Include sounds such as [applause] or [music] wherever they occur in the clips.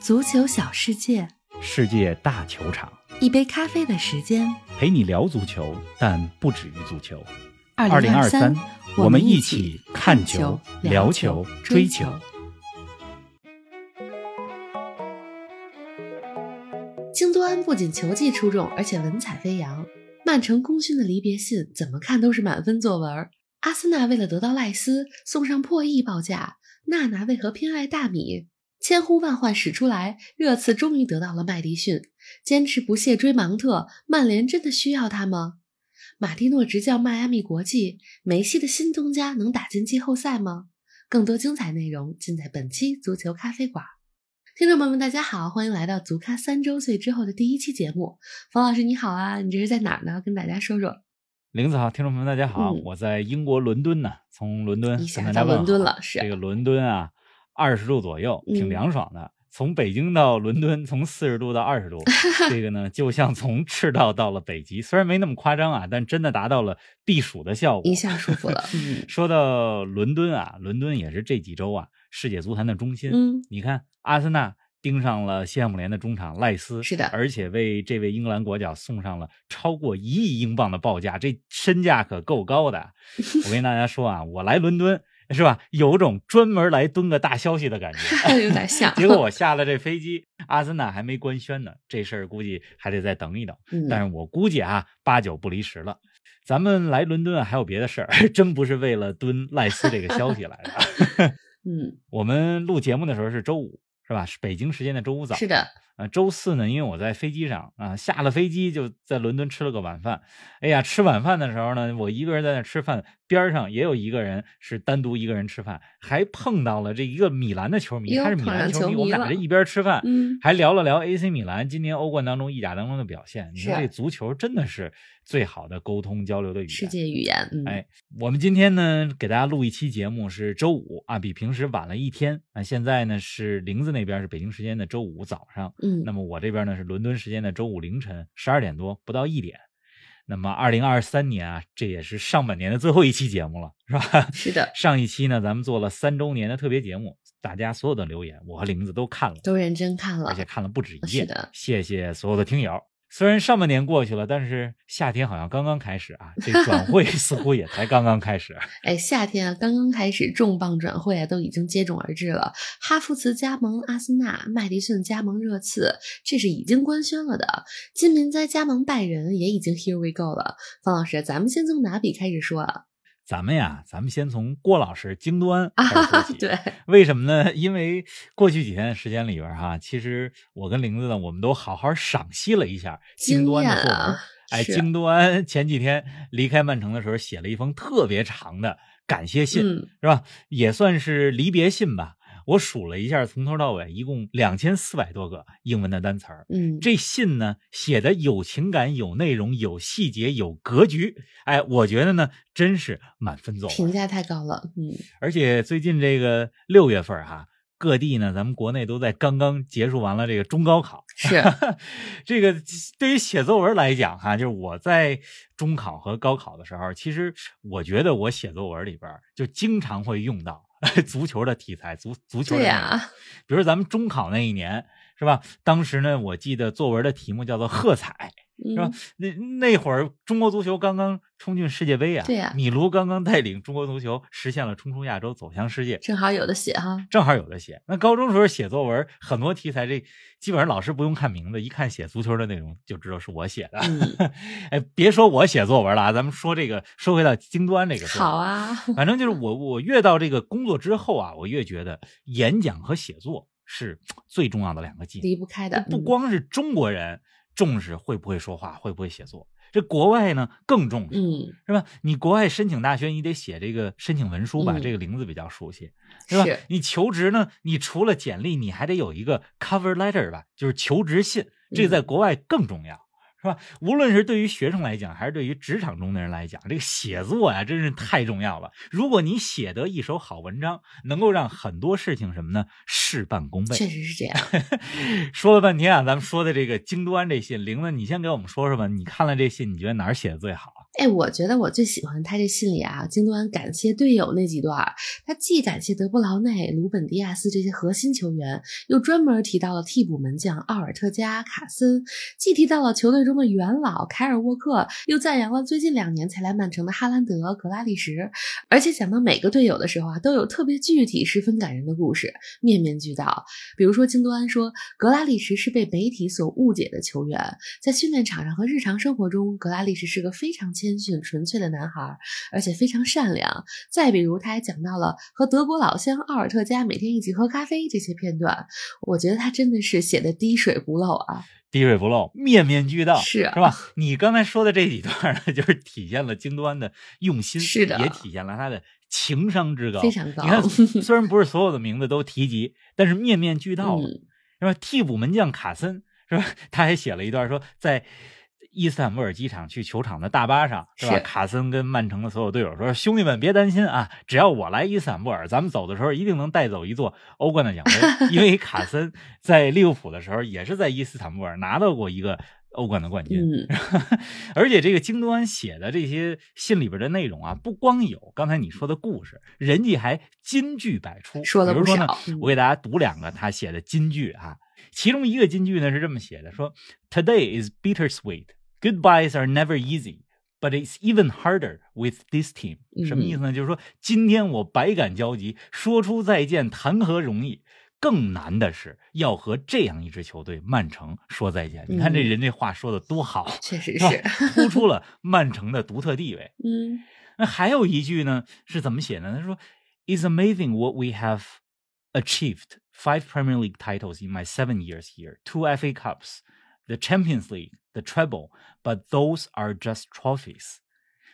足球小世界，世界大球场，一杯咖啡的时间。陪你聊足球，但不止于足球。二零二三，我们们一起起看球球、聊聊球追球。京多安不仅球技出众，而且文采飞扬。曼城功勋的离别信，怎么看都是满分作文。阿森纳为了得到赖斯，送上破亿报价，娜娜为何偏爱大米？千呼万唤始出来，热刺终于得到了麦迪逊，坚持不懈追芒特，曼联真的需要他吗？马蒂诺执教迈阿密国际，梅西的新东家能打进季后赛吗？更多精彩内容尽在本期足球咖啡馆。听众朋友们，大家好，欢迎来到足咖三周岁之后的第一期节目。冯老师你好啊，你这是在哪儿呢？跟大家说说。林子好，听众朋友们，大家好，嗯我在英国伦敦呢，从伦敦一下跟大家问到伦敦好了是这个伦敦啊，二十度左右，挺嗯凉爽的。从北京到伦敦，从四十度到二十度，[laughs] 这个呢，就像从赤道到了北极，虽然没那么夸张啊，但真的达到了避暑的效果。一下舒服了，[laughs] 嗯说到伦敦啊，伦敦也是这几周啊世界足坛的中心。嗯，你看，阿森纳盯上了西汉姆联的中场赖斯，是的而且为这位英格兰国脚送上了超过一亿英镑的报价，这身价可够高的。我跟大家说啊，我来伦敦是吧，有种专门来蹲个大消息的感觉。[laughs] 有点像。结果我下了这飞机，阿森纳还没官宣呢，这事儿估计还得再等一等。嗯，但是我估计啊，八九不离十了。咱们来伦敦啊，还有别的事儿，[laughs] 真不是为了蹲赖斯这个消息来的。[laughs] 嗯，我们录节目的时候是周五，是吧？是北京时间的周五早。是的，呃，周四呢，因为我在飞机上啊，下了飞机就在伦敦吃了个晚饭。哎呀，吃晚饭的时候呢，我一个人在那吃饭，边上也有一个人是单独一个人吃饭，还碰到了这一个米兰的球迷，哟他是米兰球迷，我们俩这一边吃饭，嗯，还聊了聊 AC 米兰今年欧冠当中意甲当中的表现。你说这足球真的是最好的沟通交流的语言。世界语言，嗯，哎，我们今天呢给大家录一期节目是周五啊，比平时晚了一天啊。现在呢是玲子那边是北京时间的周五早上，嗯，那么我这边呢是伦敦时间的周五凌晨十二点多，不到一点。那么二零二三年啊，这也是上半年的最后一期节目了，是吧？是的，上一期呢咱们做了三周年的特别节目，大家所有的留言我和玲子都看了，都认真看了而且，看了不止一遍。是的谢谢所有的听友。虽然上半年过去了，但是夏天好像刚刚开始啊，这转会 [laughs] 似乎也才刚刚开始。哎，夏天啊刚刚开始，重磅转会啊都已经接踵而至了。哈弗茨加盟阿森纳，麦迪逊加盟热刺，这是已经官宣了的。金民哉加盟拜仁也已经 here we go 了。方老师，咱们先从哪笔开始说啊？咱们呀，咱们先从郭老师京多安啊开始说起。[laughs] 对，为什么呢？因为过去几天的时间里边哈，其实我跟玲子呢，我们都好好赏析了一下京多安的作文。惊艳啊哎，京多安前几天离开曼城的时候，写了一封特别长的感谢信，嗯，是吧？也算是离别信吧。我数了一下，从头到尾一共两千四百多个英文的单词儿。嗯，这信呢写的有情感、有内容、有细节、有格局，哎，我觉得呢真是满分作文。评价太高了，嗯，而且最近这个六月份哈、各地呢咱们国内都在刚刚结束完了这个中高考。是，[laughs] 这个对于写作文来讲哈、就是我在中考和高考的时候，其实我觉得我写作文里边就经常会用到 [laughs] 足球的题材，足足球的对内容呀，比如咱们中考那一年是吧？当时呢，我记得作文的题目叫做“喝彩”，是吧嗯，？那那会儿中国足球刚刚冲进世界杯啊，对呀米卢刚刚带领中国足球实现了冲出亚洲，走向世界，正好有的写哈，正好有的写。那高中时候写作文，很多题材这基本上老师不用看名字，一看写足球的内容就知道是我写的。嗯，[laughs] 哎，别说我写作文了啊，咱们说这个，说回到京端这个事好啊，反正就是我，我越到这个工作之后啊，我越觉得演讲和写作是最重要的两个技能。离不开的，不嗯光是中国人重视会不会说话，会不会写作，这国外呢更重视，嗯，是吧？你国外申请大学，你得写这个申请文书吧？嗯这个名字比较熟悉，是吧？是你求职呢，你除了简历，你还得有一个 cover letter 吧，就是求职信，这在国外更重要。是吧？无论是对于学生来讲，还是对于职场中的人来讲，这个写作呀，真是太重要了。如果你写得一手好文章，能够让很多事情什么呢？事半功倍。确实是这样。[laughs] 说了半天啊，咱们说的这个京都安这信，玲子，你先给我们说说吧。你看了这信，你觉得哪儿写的最好？哎，我觉得我最喜欢他这信里啊，京多安感谢队友那几段，他既感谢德布劳内、鲁本迪亚斯这些核心球员，又专门提到了替补门将奥尔特加、卡森，既提到了球队中的元老凯尔沃克，又赞扬了最近两年才来曼城的哈兰德、格拉利什，而且讲到每个队友的时候啊，都有特别具体、十分感人的故事，面面俱到。比如说，京多安说，格拉利什是被媒体所误解的球员，在训练场上和日常生活中，格拉利什是个非常谦。谦逊纯粹的男孩，而且非常善良。再比如，他还讲到了和德国老乡奥尔特加每天一起喝咖啡这些片段。我觉得他真的是写的滴水不漏啊，滴水不漏，面面俱到，是是吧？你刚才说的这几段呢，[laughs] 就是体现了京端的用心，是的，也体现了他的情商之高，非常高。你看，虽然不是所有的名字都提及，但是面面俱到，是吧？替补门将卡森，是吧？[laughs] 他还写了一段说在。伊斯坦布尔机场去球场的大巴上，是吧？卡森跟曼城的所有队友说：“兄弟们，别担心啊，只要我来伊斯坦布尔，咱们走的时候一定能带走一座欧冠的奖杯。[laughs] 因为卡森在利物浦的时候，也是在伊斯坦布尔拿到过一个欧冠的冠军。[laughs] 而且这个京多安写的这些信里边的内容啊，不光有刚才你说的故事，人家还金句百出。说的不少，我给大家读两个他写的金句啊。其中一个金句呢是这么写的：说 Today is bittersweet。Goodbyes are never easy, but it's even harder with this team。什么意思呢？就是说，今天我百感交集，说出再见谈何容易？更难的是要和这样一支球队曼城说再见。你看这人这话说的多好，确实是突出了曼城的独特地位。嗯，那还有一句呢是怎么写呢？他说：“It's [laughs] amazing [laughs] what we have achieved. Five Premier League titles in my seven years here, two FA Cups.” The Champions League, the treble, but those are just trophies.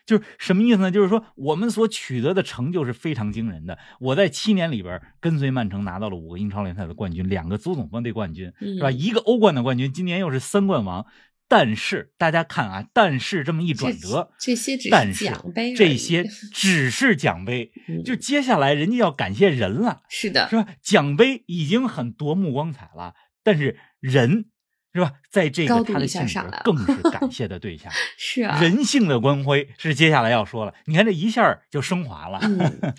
就是什么意思呢？就是说我们所取得的成就是非常惊人的。我在七年里边跟随曼城拿到了五个英超联赛的冠军，两个足总杯冠军，是吧？一个欧冠的冠军，今年又是三冠王。但是大家看啊，但是这么一转折，这些只是奖杯，这些 [laughs] 只是奖杯。就接下来人家要感谢人了，是的，是吧？奖杯已经很夺目光彩了，但是人。是吧？在这个他的性格更是 [laughs] 感谢的对象，[laughs] 是啊，人性的光辉是接下来要说了。你看这一下就升华了。[laughs]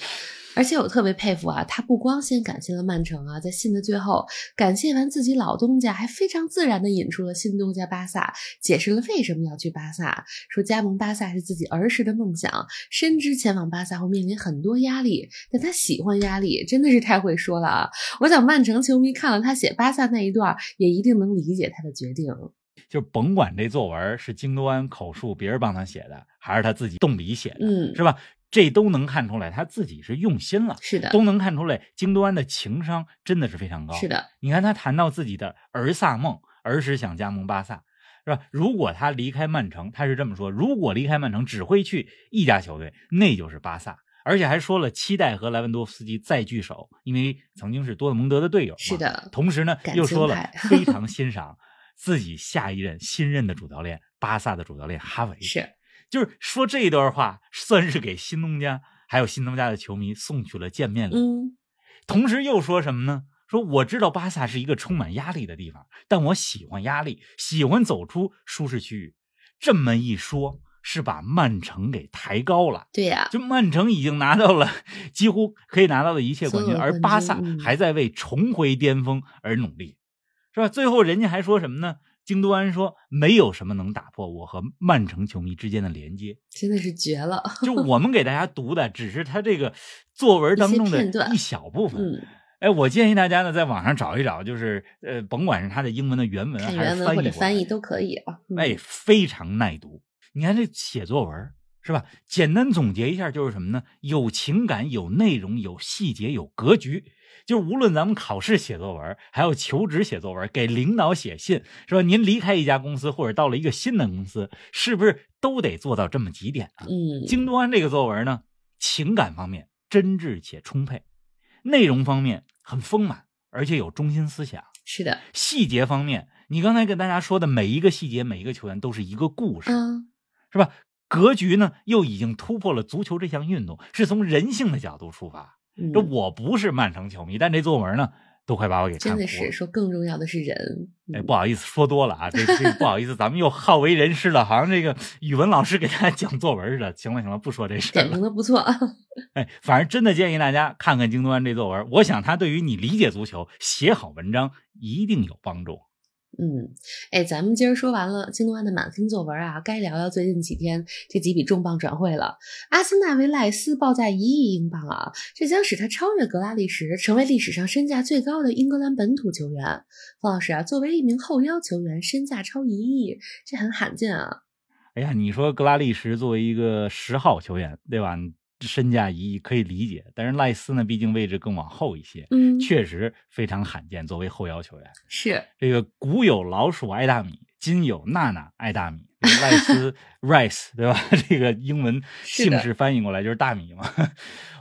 而且我特别佩服啊，他不光先感谢了曼城啊，在信的最后感谢完自己老东家，还非常自然的引出了新东家巴萨，解释了为什么要去巴萨，说加盟巴萨是自己儿时的梦想，深知前往巴萨会面临很多压力，但他喜欢压力，真的是太会说了啊！我想曼城球迷看了他写巴萨那一段，也一定能理解他的决定。就甭管这作文是京多安口述，别人帮他写的，还是他自己动笔写的，嗯，是吧？这都能看出来，他自己是用心了，是的，都能看出来，京多安的情商真的是非常高，是的。你看他谈到自己的儿萨梦，儿时想加盟巴萨，是吧？如果他离开曼城，他是这么说：如果离开曼城，只会去一家球队，那就是巴萨。而且还说了期待和莱万多夫斯基再聚首，因为曾经是多特蒙德的队友，是的。同时呢，又说了非常欣赏自己下一任新任的主教练巴萨的主教练哈维，[laughs] 是。就是说这一段话，算是给新东家还有新东家的球迷送去了见面礼。嗯，同时又说什么呢？说我知道巴萨是一个充满压力的地方，但我喜欢压力，喜欢走出舒适区域。这么一说，是把曼城给抬高了。对呀，就曼城已经拿到了几乎可以拿到的一切冠军，而巴萨还在为重回巅峰而努力，是吧？最后人家还说什么呢？京多安说：“没有什么能打破我和曼城球迷之间的连接，真的是绝了。[laughs] ”就我们给大家读的，只是他这个作文当中的一小部分。嗯，哎，我建议大家呢，在网上找一找，就是呃，甭管是他的英文的原文还是翻译翻译都可以啊。哎，非常耐读。你看这写作文是吧？简单总结一下，就是什么呢？有情感，有内容，有细节，有格局。就是无论咱们考试写作文，还有求职写作文，给领导写信，是吧？您离开一家公司，或者到了一个新的公司，是不是都得做到这么几点啊？嗯，京多安这个作文呢，情感方面真挚且充沛，内容方面很丰满，而且有中心思想。是的，细节方面，你刚才跟大家说的每一个细节，每一个球员都是一个故事，嗯，是吧？格局呢，又已经突破了足球这项运动，是从人性的角度出发。这我不是曼城球迷，但这作文呢，都快把我给真的看服了是。说更重要的是人。哎，嗯不好意思，说多了啊，这这不好意思，咱们又好为人师了，好像这个语文老师给大家讲作文似的。行了行了，不说这事儿了。点评的不错啊，哎，反正真的建议大家看看京东安这作文，我想他对于你理解足球、写好文章一定有帮助。嗯，哎，咱们今儿说完了京东安的满分作文啊，该聊聊最近几天这几笔重磅转会了。阿森纳为赖斯报价一亿英镑啊，这将使他超越格拉利什，成为历史上身价最高的英格兰本土球员。方老师啊，作为一名后腰球员，身价超一亿，这很罕见啊。哎呀，你说格拉利什作为一个十号球员，对吧？身价一亿可以理解，但是赖斯呢，毕竟位置更往后一些，嗯，确实非常罕见。作为后腰球员，是这个古有老鼠爱大米，今有娜娜爱大米。赖斯 [laughs] rice 对吧？这个英文姓氏翻译过来就是大米嘛。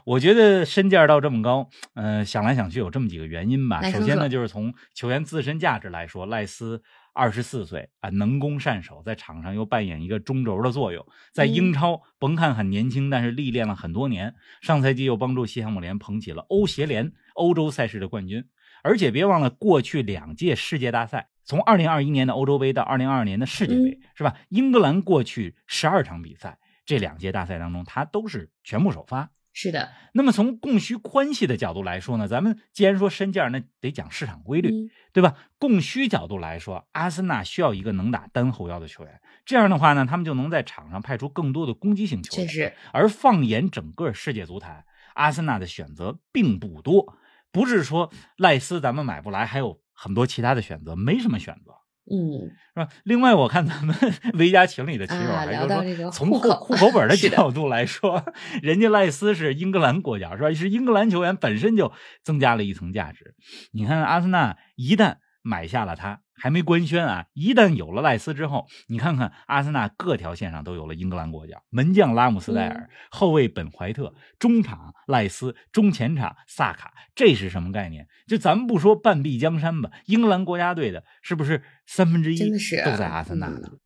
我觉得身价到这么高，呃，想来想去有这么几个原因吧。首先呢，就是从球员自身价值来说，赖斯二十四岁啊，能攻善守，在场上又扮演一个中轴的作用。在嗯英超，甭看很年轻，但是历练了很多年。上赛季又帮助西汉姆联捧起了欧协联欧洲赛事的冠军。而且别忘了，过去两届世界大赛，从二零二一年的欧洲杯到二零二二年的世界杯，是吧？英格兰过去十二场比赛，这两届大赛当中，他都是全部首发。是的，那么从供需关系的角度来说呢，咱们既然说身价，那得讲市场规律，嗯，对吧？供需角度来说，阿森纳需要一个能打单后腰的球员，这样的话呢，他们就能在场上派出更多的攻击性球员。确实，而放眼整个世界足坛，阿森纳的选择并不多，不是说赖斯咱们买不来，还有很多其他的选择，没什么选择。嗯，是吧？另外，我看咱们 [laughs] 维家群里的棋友啊还说从户口户口本的 [laughs] 角度来说，人家赖斯是英格兰国脚，是吧？是英格兰球员本身就增加了一层价值。你看阿森纳一旦买下了他，还没官宣啊，一旦有了赖斯之后，你看看阿森纳各条线上都有了英格兰国脚，门将拉姆斯戴尔，后卫本怀特，中场赖斯，中前场萨卡，这是什么概念？就咱们不说半壁江山吧，英格兰国家队的是不是三分之一都在阿森纳呢？嗯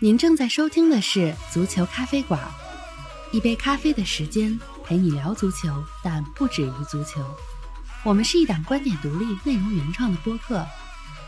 您正在收听的是《足球咖啡馆》，一杯咖啡的时间陪你聊足球，但不止于足球。我们是一档观点独立、内容原创的播客。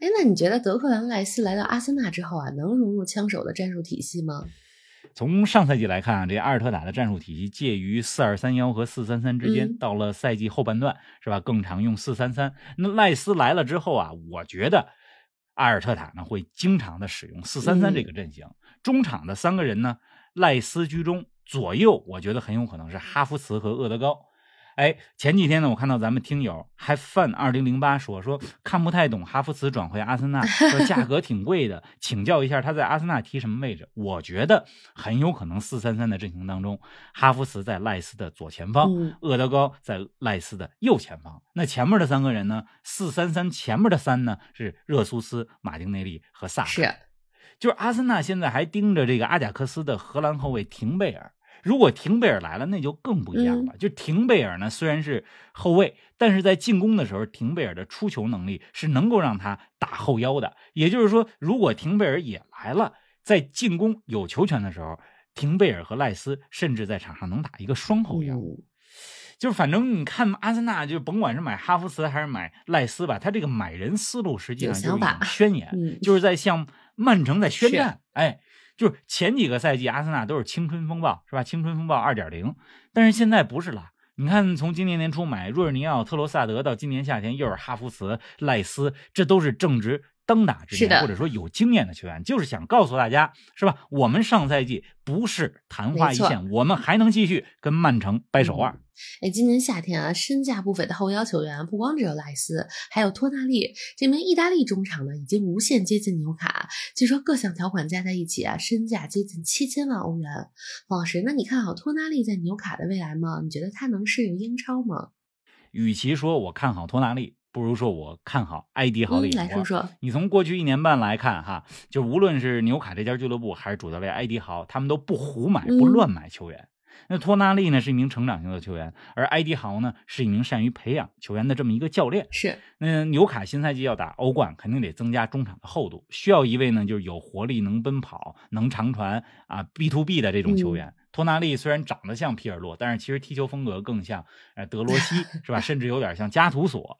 哎，那你觉得德克兰赖斯来到阿森纳之后啊，能融入枪手的战术体系吗？从上赛季来看啊，这阿尔特塔的战术体系介于四二三幺和四三三之间。嗯到了赛季后半段，是吧？更常用四三三。那赖斯来了之后啊，我觉得阿尔特塔呢会经常的使用四三三嗯这个阵型。中场的三个人呢，赖斯居中，左右我觉得很有可能是哈弗茨和厄德高。哎，前几天呢，我看到咱们听友 Have Fun 二零零八说说看不太懂哈弗茨转会阿森纳，说价格挺贵的，请教一下他在阿森纳踢什么位置？我觉得很有可能四三三的阵型当中，哈弗茨在赖斯的左前方，嗯厄德高在赖斯的右前方。那前面的三个人呢？四三三前面的三呢是热苏斯、马丁内利和萨卡。是，就是阿森纳现在还盯着这个阿贾克斯的荷兰后卫廷贝尔。如果廷贝尔来了，那就更不一样了。就廷贝尔呢，虽然是后卫，但是在进攻的时候，廷贝尔的出球能力是能够让他打后腰的。也就是说，如果廷贝尔也来了，在进攻有球权的时候，廷贝尔和赖斯甚至在场上能打一个双后腰。嗯，就是反正你看阿森纳，就甭管是买哈弗茨还是买赖斯吧，他这个买人思路实际上就种宣言，[laughs] 嗯就是在向曼城在宣战。哎，就是前几个赛季阿森纳都是青春风暴，是吧？青春风暴二点零，但是现在不是了。你看，从今年年初买若尔尼奥、特罗萨德到今年夏天又是哈弗茨、赖斯，这都是正值当打之年，或者说有经验的球员，就是想告诉大家，是吧？我们上赛季不是昙花一现，我们还能继续跟曼城掰手腕。哎，今年夏天啊，身价不菲的后腰球员不光只有赖斯，还有托纳利这名意大利中场呢，已经无限接近纽卡。据说各项条款加在一起啊，身价接近七千万欧元。王老师，那你看好托纳利在纽卡的未来吗？你觉得他能适应英超吗？与其说我看好托纳利，不如说我看好埃迪豪的眼光。来说说，你从过去一年半来看，哈，就无论是纽卡这家俱乐部，还是主教练埃迪豪，他们都不胡买、不乱买球员。那托纳利呢是一名成长型的球员，而埃迪豪呢是一名善于培养球员的这么一个教练。是，那纽卡新赛季要打欧冠，肯定得增加中场的厚度，需要一位呢就是有活力、能奔跑、能长传啊 B to B 的这种球员。托纳利虽然长得像皮尔洛，但是其实踢球风格更像呃德罗西，[laughs] 是吧？甚至有点像加图索。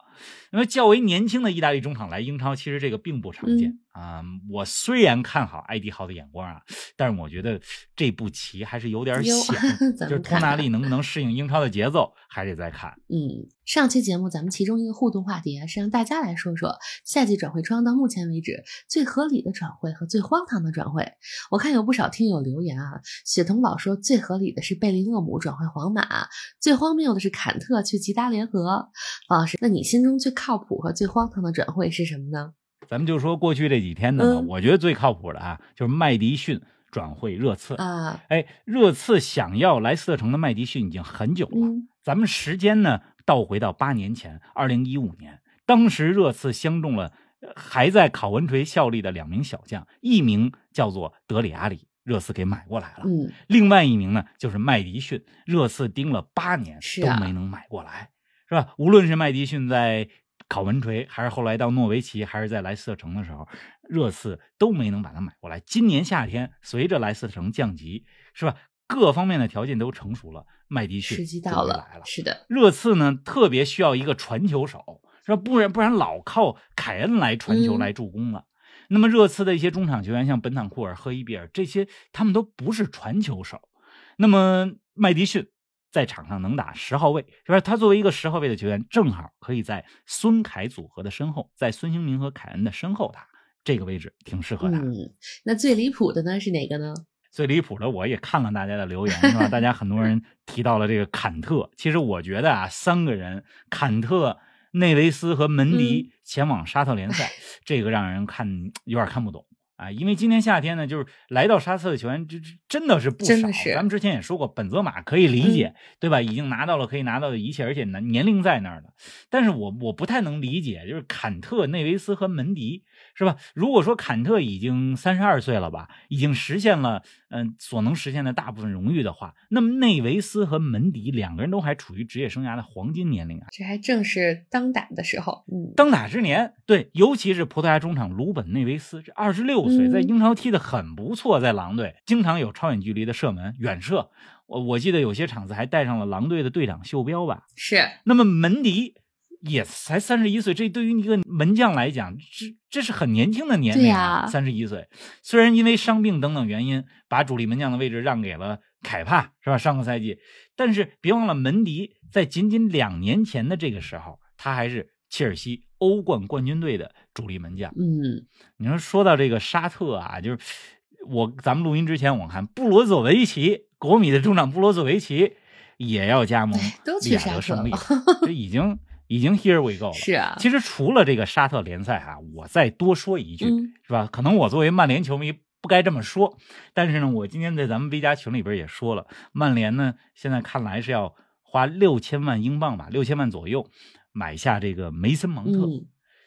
那么较为年轻的意大利中场来英超，其实这个并不常见啊。我虽然看好艾迪豪的眼光啊，但是我觉得这步棋还是有点险。[laughs] 就是托纳利能不能适应英超的节奏，还得再看。嗯，上期节目咱们其中一个互动话题啊，是让大家来说说夏季转会窗到目前为止最合理的转会和最荒唐的转会。我看有不少听友留言啊，雪童宝说最合理的是贝林厄姆转会皇马，最荒谬的是坎特去吉达联合。方老师，那你心中？最靠谱和最荒唐的转会是什么呢？咱们就说过去这几天的吧，我觉得最靠谱的啊，就是麦迪逊转会热刺啊。哎，热刺想要莱斯特城的麦迪逊已经很久了。咱们时间呢倒回到八年前，二零一五年，当时热刺相中了还在考文垂效力的两名小将，一名叫做德里阿里，热刺给买过来了。嗯，另外一名呢就是麦迪逊，热刺盯了八年都没能买过来。是吧？无论是麦迪逊在考文垂，还是后来到诺维奇，还是在莱斯特城的时候，热刺都没能把他买过来。今年夏天，随着莱斯特城降级，是吧？各方面的条件都成熟了，麦迪逊时机到了，来了。是的，热刺呢特别需要一个传球手，是吧？不然不然老靠凯恩来传球来助攻了。那么热刺的一些中场球员，像本坦库尔、赫伊比尔这些，他们都不是传球手。那么麦迪逊。在场上能打十号位，是吧？他作为一个十号位的球员，正好可以在孙凯组合的身后，在孙兴民和凯恩的身后打，这个位置挺适合他。嗯，那最离谱的呢是哪个呢？[laughs] 最离谱的，我也看了大家的留言，是吧？大家很多人 [laughs] 提到了这个坎特。其实我觉得啊，三个人，坎特、内维斯和门迪前往沙特联赛，这个让人看有点看不懂。啊，因为今年夏天呢，就是来到沙特的球员，这这真的是不少。咱们之前也说过，本泽马可以理解，对吧？已经拿到了可以拿到的一切，而且年年龄在那儿了。但是我我不太能理解，就是坎特、内维斯和门迪。是吧？如果说坎特已经三十二岁了吧，已经实现了嗯所能实现的大部分荣誉的话，那么内维斯和门迪两个人都还处于职业生涯的黄金年龄啊，这还正是当打的时候，嗯，当打之年。对，尤其是葡萄牙中场鲁本内维斯，这二十六岁，在英超踢得很不错，在狼队经常有超远距离的射门、远射。我我记得有些场子还带上了狼队的队长袖标吧。是。那么门迪。也才三十一岁，这对于一个门将来讲，这这是很年轻的年龄啊。三十一岁，虽然因为伤病等等原因，把主力门将的位置让给了凯帕，是吧？上个赛季，但是别忘了，门迪在仅仅两年前的这个时候，他还是切尔西欧冠冠军队的主力门将。嗯，你说说到这个沙特啊，就是我咱们录音之前，我看布罗佐维奇，国米的中场布罗佐维奇也要加盟利雅得胜利，这已经。已经 here we go 了。是啊，其实除了这个沙特联赛哈，我再多说一句，是吧？可能我作为曼联球迷不该这么说，但是呢，我今天在咱们 V 加群里边也说了，曼联呢现在看来是要花六千万英镑吧，六千万左右买下这个梅森蒙特。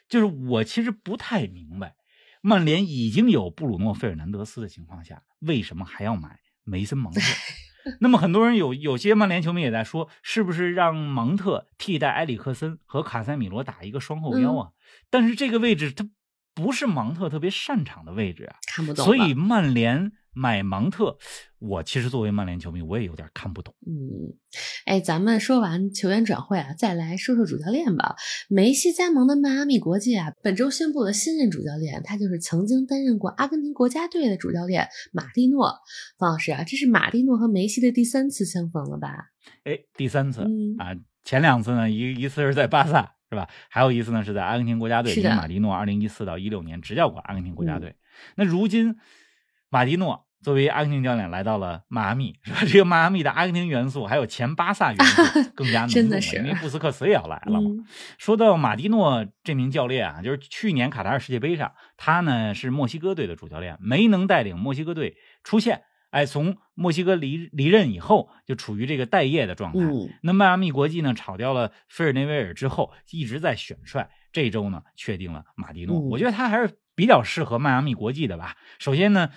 就是我其实不太明白，曼联已经有布鲁诺费尔南德斯的情况下，为什么还要买梅森蒙特？[laughs] [laughs] 那么很多人有有些曼联球迷也在说，是不是让芒特替代埃里克森和卡塞米罗打一个双后腰啊？但是这个位置他不是芒特特别擅长的位置啊，看不懂。所以曼联。买芒特，我其实作为曼联球迷，我也有点看不懂。嗯，哎，咱们说完球员转会啊，再来说说主教练吧。梅西加盟的迈阿密国际啊，本周宣布了新任主教练，他就是曾经担任过阿根廷国家队的主教练马蒂诺。方老师啊，这是马蒂诺和梅西的第三次相逢了吧？哎，第三次啊，前两次呢，一一次是在巴萨，是吧？还有一次呢是在阿根廷国家队，因为马蒂诺二零一四到一六年执教过阿根廷国家队。那如今。马蒂诺作为阿根廷教练来到了迈阿密，[laughs] 是吧？这个迈阿密的阿根廷元素还有前巴萨元素更加浓重了，因为布斯克茨也要来了嘛。说到马蒂诺这名教练啊，就是去年卡塔尔世界杯上，他呢是墨西哥队的主教练，没能带领墨西哥队出线哎，从墨西哥离离任以后，就处于这个待业的状态。嗯，那迈阿密国际呢，炒掉了菲尔内维尔之后，一直在选帅。这周呢，确定了马蒂诺。嗯我觉得他还是比较适合迈阿密国际的吧。首先呢，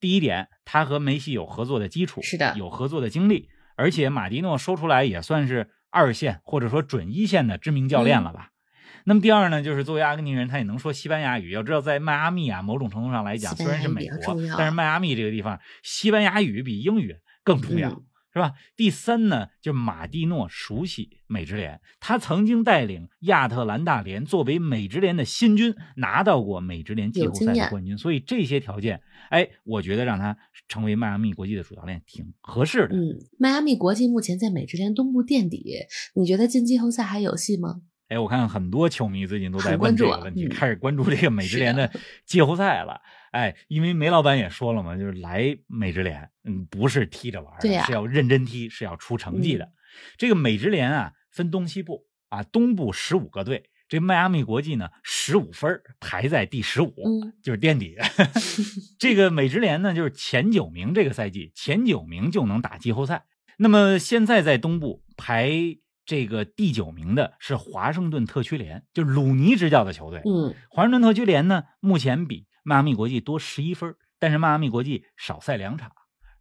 第一点，他和梅西有合作的基础，是的有合作的经历，而且马迪诺说出来也算是二线或者说准一线的知名教练了吧。那么第二呢，就是作为阿根廷人，他也能说西班牙语。要知道，在迈阿密啊，某种程度上来讲，虽然是美国，但是迈阿密这个地方，西班牙语比英语更重要。嗯是吧？第三呢，就是马蒂诺熟悉美职联，他曾经带领亚特兰大联作为美职联的新军，拿到过美职联季后赛的冠军，所以这些条件，哎，我觉得让他成为迈阿密国际的主教练挺合适的。嗯，迈阿密国际目前在美职联东部垫底，你觉得进季后赛还有戏吗？哎，我看很多球迷最近都在问这个问题，嗯开始关注这个美职联的季后赛了。哎，因为梅老板也说了嘛，就是来美职联，嗯，不是踢着玩儿的，是要认真踢，是要出成绩的。嗯这个美职联啊，分东西部啊，东部十五个队，这迈阿密国际呢十五分排在第十五、嗯，就是垫底。[laughs] 这个美职联呢，就是前九名，这个赛季前九名就能打季后赛。那么现在在东部排这个第九名的是华盛顿特区联，就是鲁尼执教的球队。嗯，华盛顿特区联呢，目前比迈阿密国际多十一分，但是迈阿密国际少赛两场，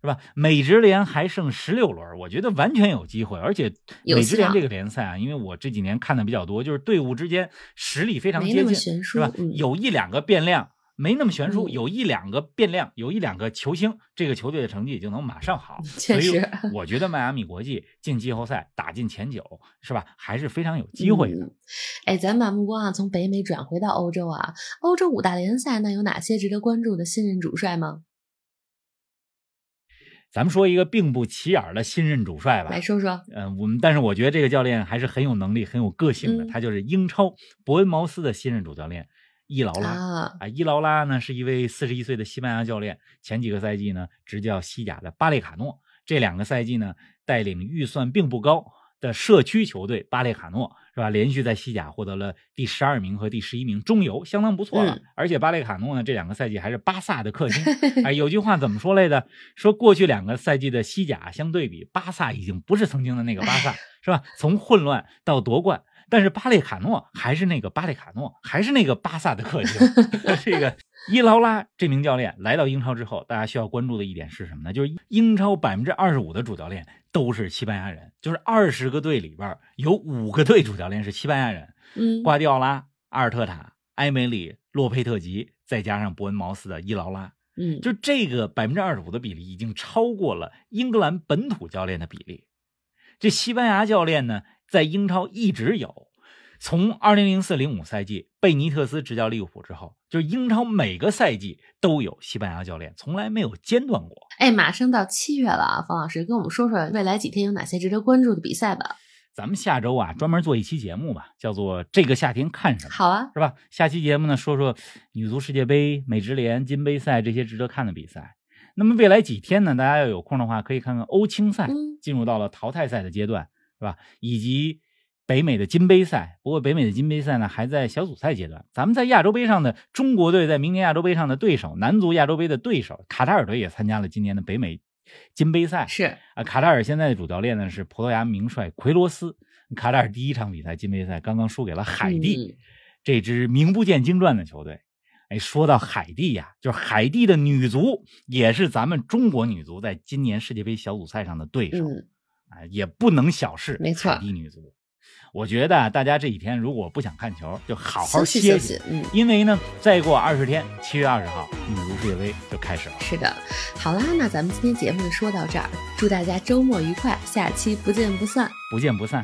是吧？美职联还剩十六轮，我觉得完全有机会。而且美职联这个联赛啊，因为我这几年看的比较多，就是队伍之间实力非常接近，是吧？嗯有一两个变量。没那么悬殊，嗯有一两个变量，有一两个球星，这个球队的成绩就能马上好。[laughs] 确所以实我觉得迈阿密国际进季后赛打进前九，是吧？还是非常有机会的。嗯哎，咱把目光啊从北美转回到欧洲啊，欧洲五大联赛那有哪些值得关注的新任主帅吗？咱们说一个并不起眼的新任主帅吧来，说说。嗯、我们但是我觉得这个教练还是很有能力、很有个性的。嗯他就是英超伯恩茅斯的新任主教练伊劳拉。啊，啊，伊劳拉呢是一位四十一岁的西班牙教练，前几个赛季呢执教西甲的巴列卡诺，这两个赛季呢带领预算并不高的社区球队巴列卡诺是吧，连续在西甲获得了第十二名和第十一名，中游相当不错了。嗯而且巴列卡诺呢这两个赛季还是巴萨的克星。[laughs] 哎，有句话怎么说来的？说过去两个赛季的西甲相对比，巴萨已经不是曾经的那个巴萨，[laughs] 是吧？从混乱到夺冠。但是巴列卡诺还是那个巴列卡诺，还是那个巴萨的克星。[laughs] 这个伊劳拉这名教练来到英超之后，大家需要关注的一点是什么呢？就是英超百分之二十五的主教练都是西班牙人，就是二十个队里边有五个队主教练是西班牙人，嗯，瓜迪奥拉、阿尔特塔、埃梅里、洛佩特吉，再加上伯恩茅斯的伊劳拉，嗯，就这个百分之二十五的比例已经超过了英格兰本土教练的比例。这西班牙教练呢，在英超一直有，从二零零四零五赛季贝尼特斯执教利物浦之后，就是英超每个赛季都有西班牙教练，从来没有间断过。哎，马上到七月了啊，方老师跟我们说说未来几天有哪些值得关注的比赛吧。咱们下周啊，专门做一期节目吧，叫做《这个夏天看什么》。好啊，是吧？下期节目呢，说说女足世界杯、美职联、金杯赛这些值得看的比赛。那么未来几天呢，大家要有空的话，可以看看欧青赛，嗯进入到了淘汰赛的阶段，是吧？以及北美的金杯赛。不过北美的金杯赛呢，还在小组赛阶段。咱们在亚洲杯上的中国队，在明年亚洲杯上的对手，男足亚洲杯的对手卡塔尔队也参加了今年的北美金杯赛。是，啊，卡塔尔现在的主教练呢是葡萄牙名帅奎罗斯。卡塔尔第一场比赛金杯赛刚刚输给了海地，嗯这支名不见经传的球队。哎，说到海地呀，就是海地的女足也是咱们中国女足在今年世界杯小组赛上的对手，嗯，啊，也不能小视没错海地女足。我觉得啊大家这几天如果不想看球，就好好歇歇息，嗯。因为呢，再过二十天，七月二十号，女足世界杯就开始了。是的，好啦，那咱们今天节目就说到这儿，祝大家周末愉快，下期不见不散。不见不散。